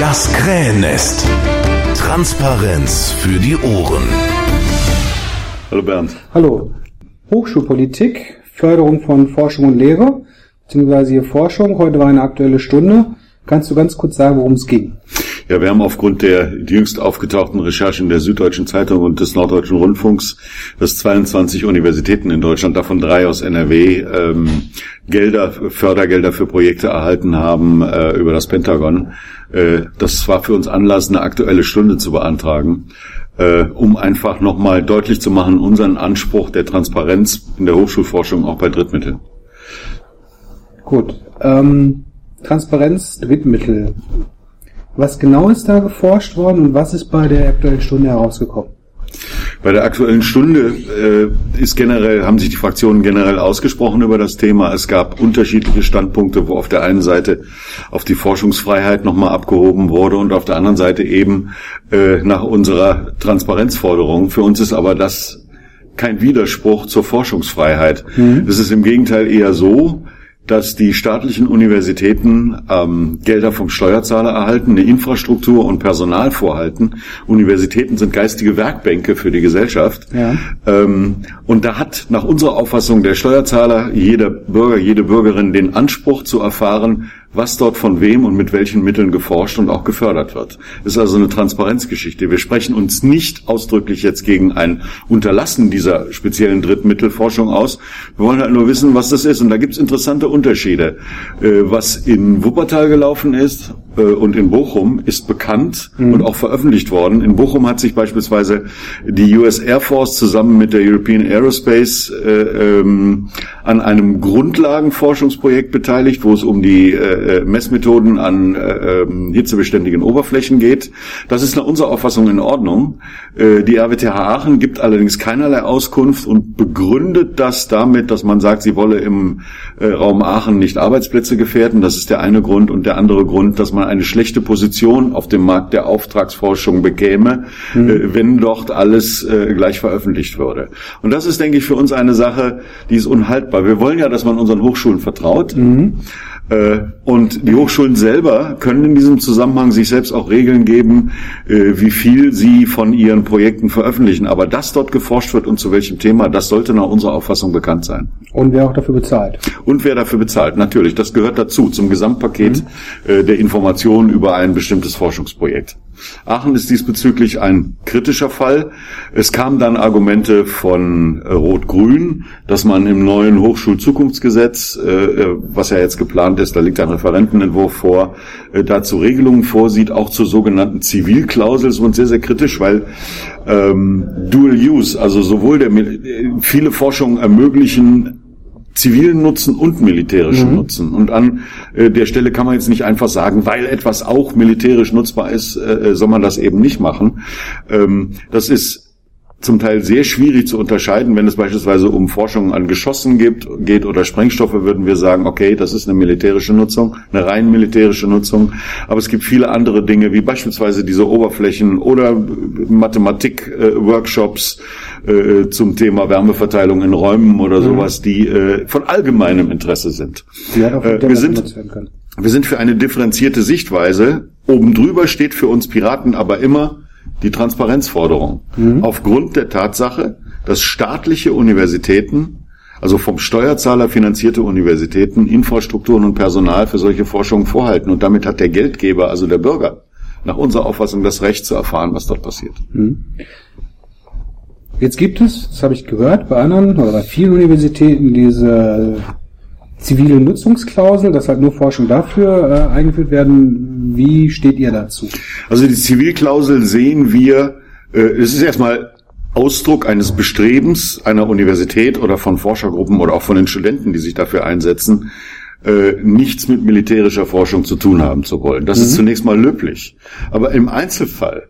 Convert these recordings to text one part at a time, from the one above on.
Das Krähennest. Transparenz für die Ohren. Hallo Bernd. Hallo. Hochschulpolitik, Förderung von Forschung und Lehre, beziehungsweise hier Forschung. Heute war eine aktuelle Stunde. Kannst du ganz kurz sagen, worum es ging? Ja, wir haben aufgrund der jüngst aufgetauchten Recherchen der Süddeutschen Zeitung und des Norddeutschen Rundfunks, dass 22 Universitäten in Deutschland, davon drei aus NRW, ähm, Gelder, Fördergelder für Projekte erhalten haben äh, über das Pentagon. Äh, das war für uns Anlass, eine aktuelle Stunde zu beantragen, äh, um einfach nochmal deutlich zu machen, unseren Anspruch der Transparenz in der Hochschulforschung auch bei Drittmitteln. Gut. Ähm, Transparenz, Drittmittel. Was genau ist da geforscht worden und was ist bei der aktuellen Stunde herausgekommen? Bei der aktuellen Stunde äh, ist generell, haben sich die Fraktionen generell ausgesprochen über das Thema. Es gab unterschiedliche Standpunkte, wo auf der einen Seite auf die Forschungsfreiheit nochmal abgehoben wurde und auf der anderen Seite eben äh, nach unserer Transparenzforderung. Für uns ist aber das kein Widerspruch zur Forschungsfreiheit. Mhm. Es ist im Gegenteil eher so, dass die staatlichen Universitäten ähm, Gelder vom Steuerzahler erhalten, eine Infrastruktur und Personal vorhalten. Universitäten sind geistige Werkbänke für die Gesellschaft. Ja. Ähm, und da hat nach unserer Auffassung der Steuerzahler, jeder Bürger, jede Bürgerin den Anspruch zu erfahren, was dort von wem und mit welchen Mitteln geforscht und auch gefördert wird. Das ist also eine Transparenzgeschichte. Wir sprechen uns nicht ausdrücklich jetzt gegen ein Unterlassen dieser speziellen Drittmittelforschung aus. Wir wollen halt nur wissen, was das ist. Und da gibt es interessante Unterschiede. Äh, was in Wuppertal gelaufen ist und in Bochum ist bekannt mhm. und auch veröffentlicht worden. In Bochum hat sich beispielsweise die US Air Force zusammen mit der European Aerospace äh, ähm, an einem Grundlagenforschungsprojekt beteiligt, wo es um die äh, Messmethoden an äh, ähm, hitzebeständigen Oberflächen geht. Das ist nach unserer Auffassung in Ordnung. Äh, die RWTH Aachen gibt allerdings keinerlei Auskunft und begründet das damit, dass man sagt, sie wolle im äh, Raum Aachen nicht Arbeitsplätze gefährden. Das ist der eine Grund. Und der andere Grund, dass man eine schlechte Position auf dem Markt der Auftragsforschung bekäme, mhm. äh, wenn dort alles äh, gleich veröffentlicht würde. Und das ist, denke ich, für uns eine Sache, die ist unhaltbar. Wir wollen ja, dass man unseren Hochschulen vertraut. Mhm. Äh, und die Hochschulen selber können in diesem Zusammenhang sich selbst auch Regeln geben, äh, wie viel sie von ihren Projekten veröffentlichen. Aber dass dort geforscht wird und zu welchem Thema, das sollte nach unserer Auffassung bekannt sein. Und wer auch dafür bezahlt. Und wer dafür bezahlt, natürlich. Das gehört dazu, zum Gesamtpaket mhm. Äh, der Informationen über ein bestimmtes Forschungsprojekt. Aachen ist diesbezüglich ein kritischer Fall. Es kamen dann Argumente von Rot-Grün, dass man im neuen Hochschulzukunftsgesetz, was ja jetzt geplant ist, da liegt ein Referentenentwurf vor, äh, dazu Regelungen vorsieht, auch zur sogenannten Zivilklausel, ist uns sehr, sehr kritisch, weil ähm, Dual Use, also sowohl der viele Forschungen ermöglichen zivilen Nutzen und militärischen mhm. Nutzen. Und an äh, der Stelle kann man jetzt nicht einfach sagen, weil etwas auch militärisch nutzbar ist, äh, soll man das eben nicht machen. Ähm, das ist zum Teil sehr schwierig zu unterscheiden. Wenn es beispielsweise um Forschung an Geschossen gibt, geht oder Sprengstoffe, würden wir sagen, okay, das ist eine militärische Nutzung, eine rein militärische Nutzung. Aber es gibt viele andere Dinge, wie beispielsweise diese Oberflächen oder Mathematik-Workshops äh, zum Thema Wärmeverteilung in Räumen oder mhm. sowas, die äh, von allgemeinem Interesse sind. Äh, wir sind wir sind für eine differenzierte Sichtweise. Oben drüber steht für uns Piraten aber immer die Transparenzforderung. Mhm. Aufgrund der Tatsache, dass staatliche Universitäten, also vom Steuerzahler finanzierte Universitäten, Infrastrukturen und Personal für solche Forschungen vorhalten. Und damit hat der Geldgeber, also der Bürger, nach unserer Auffassung das Recht zu erfahren, was dort passiert. Mhm. Jetzt gibt es, das habe ich gehört, bei anderen oder bei vielen Universitäten diese zivile Nutzungsklausel, dass halt nur Forschung dafür äh, eingeführt werden. Wie steht ihr dazu? Also die Zivilklausel sehen wir, äh, es ist erstmal Ausdruck eines Bestrebens einer Universität oder von Forschergruppen oder auch von den Studenten, die sich dafür einsetzen, äh, nichts mit militärischer Forschung zu tun haben zu wollen. Das mhm. ist zunächst mal löblich. Aber im Einzelfall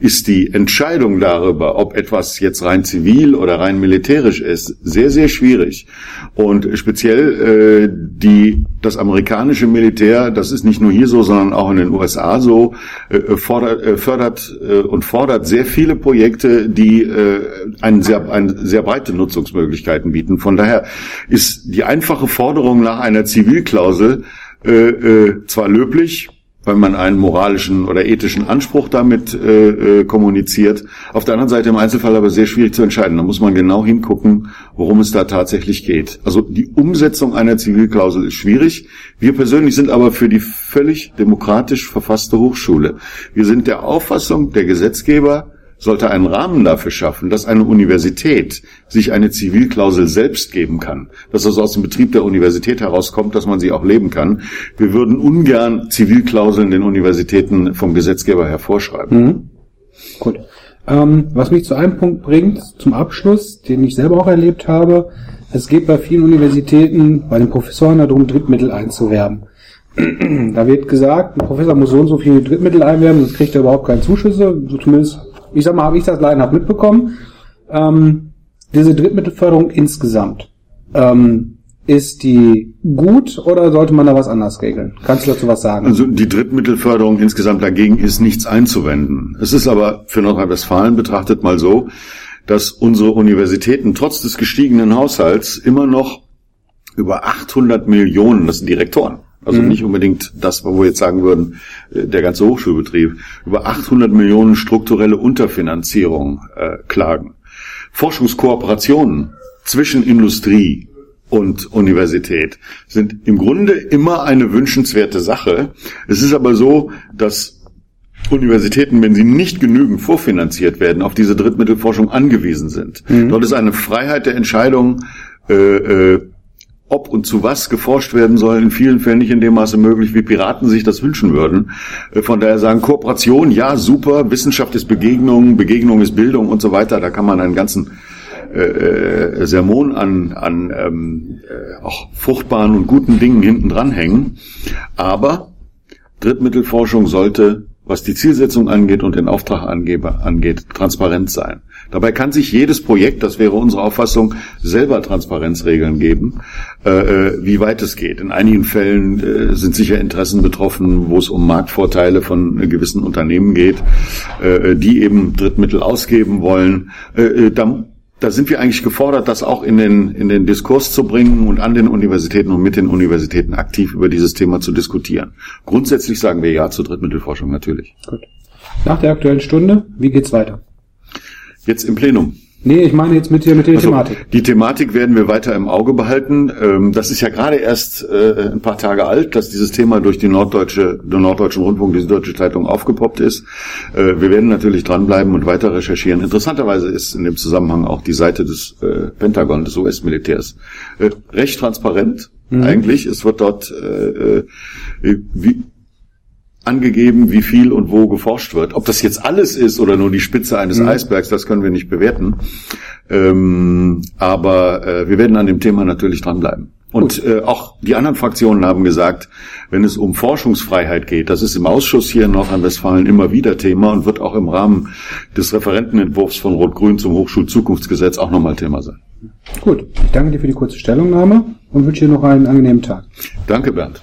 ist die Entscheidung darüber, ob etwas jetzt rein zivil oder rein militärisch ist, sehr, sehr schwierig. Und speziell äh, die, das amerikanische Militär, das ist nicht nur hier so, sondern auch in den USA so, äh, fordert, äh, fördert äh, und fordert sehr viele Projekte, die äh, einen sehr, ein, sehr breite Nutzungsmöglichkeiten bieten. Von daher ist die einfache Forderung nach einer Zivilklausel äh, äh, zwar löblich, weil man einen moralischen oder ethischen Anspruch damit äh, äh, kommuniziert. Auf der anderen Seite im Einzelfall aber sehr schwierig zu entscheiden. Da muss man genau hingucken, worum es da tatsächlich geht. Also die Umsetzung einer Zivilklausel ist schwierig. Wir persönlich sind aber für die völlig demokratisch verfasste Hochschule. Wir sind der Auffassung, der Gesetzgeber sollte einen Rahmen dafür schaffen, dass eine Universität sich eine Zivilklausel selbst geben kann, dass das aus dem Betrieb der Universität herauskommt, dass man sie auch leben kann. Wir würden ungern Zivilklauseln den Universitäten vom Gesetzgeber hervorschreiben. Mhm. Gut. Ähm, was mich zu einem Punkt bringt, zum Abschluss, den ich selber auch erlebt habe. Es geht bei vielen Universitäten, bei den Professoren darum, Drittmittel einzuwerben. da wird gesagt, ein Professor muss so und so viele Drittmittel einwerben, sonst kriegt er überhaupt keine Zuschüsse, so zumindest ich sag mal, habe ich das leidenhaft mitbekommen. Ähm, diese Drittmittelförderung insgesamt, ähm, ist die gut oder sollte man da was anders regeln? Kannst du dazu was sagen? Also die Drittmittelförderung insgesamt dagegen ist nichts einzuwenden. Es ist aber für Nordrhein-Westfalen betrachtet mal so, dass unsere Universitäten trotz des gestiegenen Haushalts immer noch über 800 Millionen, das sind Direktoren, also mhm. nicht unbedingt das, wo wir jetzt sagen würden, äh, der ganze Hochschulbetrieb, über 800 Millionen strukturelle Unterfinanzierung äh, klagen. Forschungskooperationen zwischen Industrie und Universität sind im Grunde immer eine wünschenswerte Sache. Es ist aber so, dass Universitäten, wenn sie nicht genügend vorfinanziert werden, auf diese Drittmittelforschung angewiesen sind. Mhm. Dort ist eine Freiheit der Entscheidung äh, äh, ob und zu was geforscht werden soll, in vielen Fällen nicht in dem Maße möglich, wie Piraten sich das wünschen würden. Äh, von daher sagen Kooperation, ja, super, Wissenschaft ist Begegnung, Begegnung ist Bildung und so weiter. Da kann man einen ganzen äh, äh Sermon an, an ähm, äh, auch fruchtbaren und guten Dingen hinten dranhängen. Aber Drittmittelforschung sollte was die Zielsetzung angeht und den Auftragangeber angeht, transparent sein. Dabei kann sich jedes Projekt, das wäre unsere Auffassung, selber Transparenzregeln geben, äh, äh, wie weit es geht. In einigen Fällen äh, sind sicher Interessen betroffen, wo es um Marktvorteile von gewissen Unternehmen geht, äh, die eben Drittmittel ausgeben wollen. Äh, äh da da sind wir eigentlich gefordert, das auch in den, in den Diskurs zu bringen und an den Universitäten und mit den Universitäten aktiv über dieses Thema zu diskutieren. Grundsätzlich sagen wir Ja zur Drittmittelforschung natürlich. Gut. Nach der aktuellen Stunde, wie geht's weiter? Jetzt im Plenum. Nee, ich meine jetzt mit der, mit der also, Thematik. Die Thematik werden wir weiter im Auge behalten. Ähm, das ist ja gerade erst äh, ein paar Tage alt, dass dieses Thema durch die Norddeutsche, den Norddeutschen Rundfunk, die Süddeutsche Zeitung aufgepoppt ist. Äh, wir werden natürlich dranbleiben und weiter recherchieren. Interessanterweise ist in dem Zusammenhang auch die Seite des äh, Pentagon, des US-Militärs, recht transparent. Mhm. Eigentlich, es wird dort wie, angegeben, wie viel und wo geforscht wird. Ob das jetzt alles ist oder nur die Spitze eines mhm. Eisbergs, das können wir nicht bewerten. Ähm, aber äh, wir werden an dem Thema natürlich dranbleiben. Und äh, auch die anderen Fraktionen haben gesagt, wenn es um Forschungsfreiheit geht, das ist im Ausschuss hier in Nordrhein-Westfalen immer wieder Thema und wird auch im Rahmen des Referentenentwurfs von Rot-Grün zum Hochschulzukunftsgesetz auch nochmal Thema sein. Gut, ich danke dir für die kurze Stellungnahme und wünsche dir noch einen angenehmen Tag. Danke, Bernd.